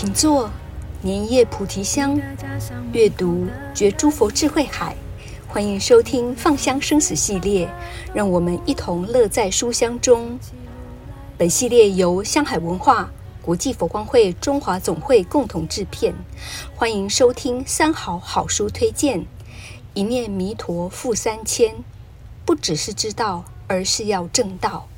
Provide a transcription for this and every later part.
请坐，莲叶菩提香，阅读觉诸佛智慧海。欢迎收听《放香生死》系列，让我们一同乐在书香中。本系列由香海文化、国际佛光会中华总会共同制片。欢迎收听三好好书推荐，一念弥陀付三千，不只是知道，而是要正道。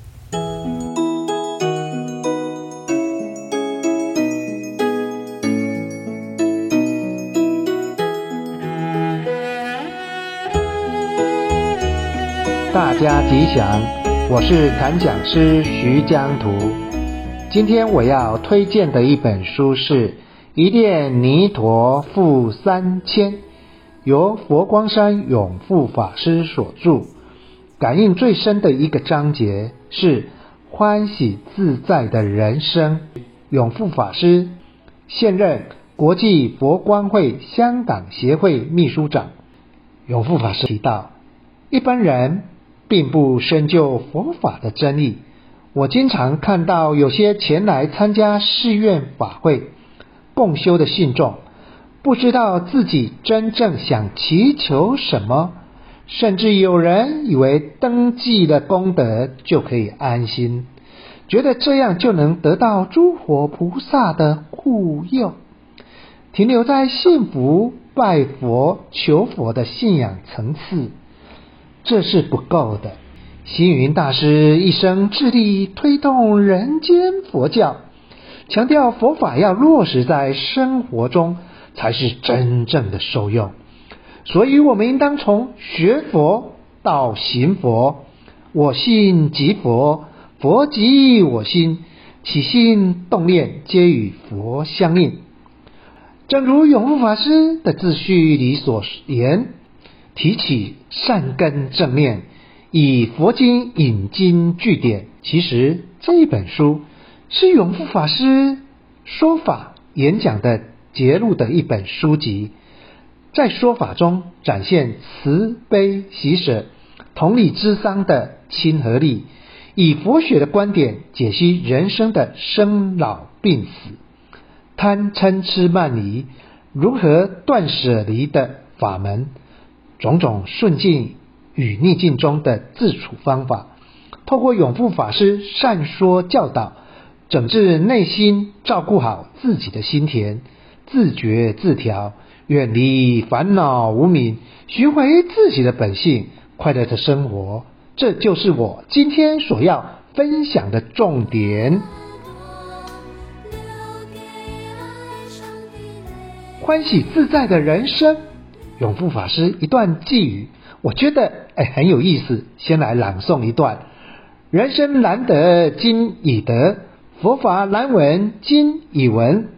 大家吉祥，我是檀讲师徐江图。今天我要推荐的一本书是《一念弥陀付三千》，由佛光山永富法师所著。感应最深的一个章节是欢喜自在的人生。永富法师现任国际佛光会香港协会秘书长。永富法师提到，一般人。并不深究佛法的真义。我经常看到有些前来参加寺院法会共修的信众，不知道自己真正想祈求什么，甚至有人以为登记了功德就可以安心，觉得这样就能得到诸佛菩萨的护佑，停留在信佛、拜佛、求佛的信仰层次。这是不够的。星云大师一生致力推动人间佛教，强调佛法要落实在生活中，才是真正的受用。所以，我们应当从学佛到行佛。我心即佛，佛即我心，起心动念皆与佛相应。正如永富法师的自序里所言。提起善根正念，以佛经引经据典。其实这一本书是永富法师说法演讲的节录的一本书籍，在说法中展现慈悲喜舍、同理之商的亲和力，以佛学的观点解析人生的生老病死、贪嗔痴慢疑如何断舍离的法门。种种顺境与逆境中的自处方法，透过永富法师善说教导，整治内心，照顾好自己的心田，自觉自调，远离烦恼无明，寻回自己的本性，快乐的生活。这就是我今天所要分享的重点。欢喜自在的人生。永富法师一段偈语，我觉得哎很有意思，先来朗诵一段：人生难得今已得，佛法难闻今已闻。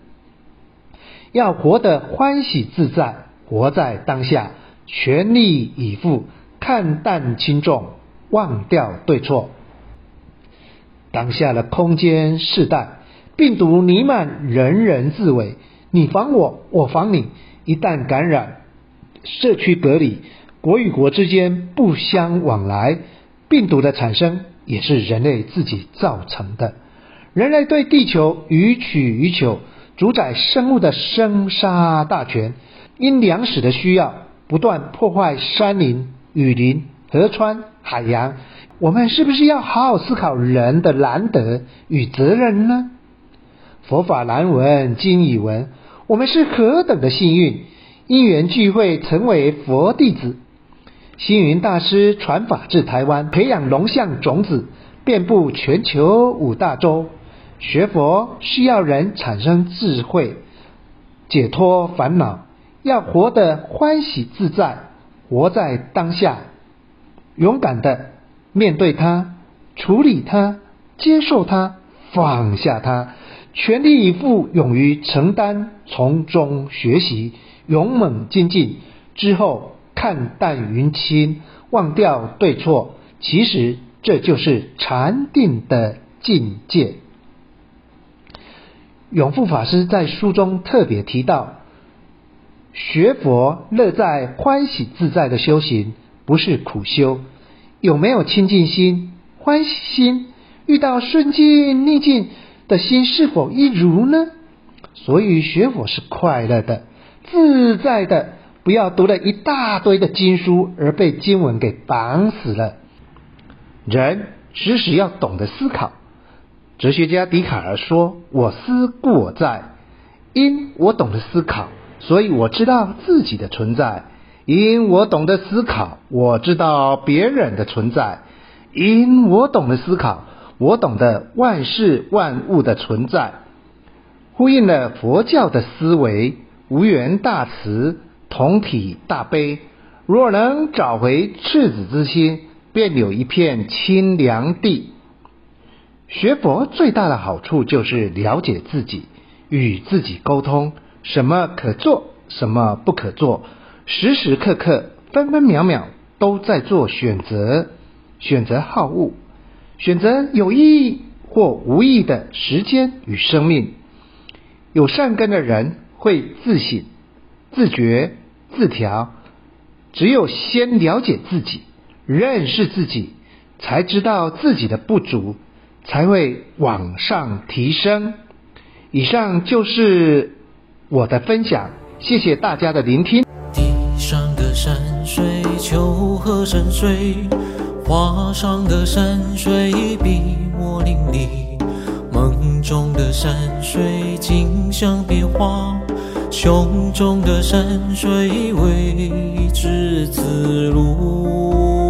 要活得欢喜自在，活在当下，全力以赴，看淡轻重，忘掉对错。当下的空间世代，病毒弥漫，人人自危，你防我，我防你，一旦感染。社区隔离，国与国之间不相往来，病毒的产生也是人类自己造成的。人类对地球予取予求，主宰生物的生杀大权，因粮食的需要，不断破坏山林、雨林、河川、海洋。我们是不是要好好思考人的难得与责任呢？佛法难闻今已闻，我们是何等的幸运！因缘聚会，成为佛弟子。星云大师传法至台湾，培养龙象种子，遍布全球五大洲。学佛需要人产生智慧，解脱烦恼，要活得欢喜自在，活在当下，勇敢的面对它，处理它，接受它，放下它，全力以赴，勇于承担，从中学习。勇猛精进之后，看淡云轻，忘掉对错，其实这就是禅定的境界。永富法师在书中特别提到，学佛乐在欢喜自在的修行，不是苦修。有没有清净心、欢喜心？遇到顺境逆境的心是否一如呢？所以学佛是快乐的、自在的。不要读了一大堆的经书而被经文给绑死了。人时时要懂得思考。哲学家笛卡尔说：“我思故我在。”因我懂得思考，所以我知道自己的存在；因我懂得思考，我知道别人的存在；因我懂得思考，我懂得万事万物的存在。呼应了佛教的思维，无缘大慈。同体大悲，若能找回赤子之心，便有一片清凉地。学佛最大的好处就是了解自己，与自己沟通，什么可做，什么不可做，时时刻刻、分分秒秒都在做选择，选择好恶，选择有意义或无意义的时间与生命。有善根的人会自省、自觉。自调，只有先了解自己，认识自己，才知道自己的不足，才会往上提升。以上就是我的分享，谢谢大家的聆听。地上的山水，丘壑深水；画上的山水，笔墨淋漓；梦中的山水，景象变化。胸中的山水，为之自如。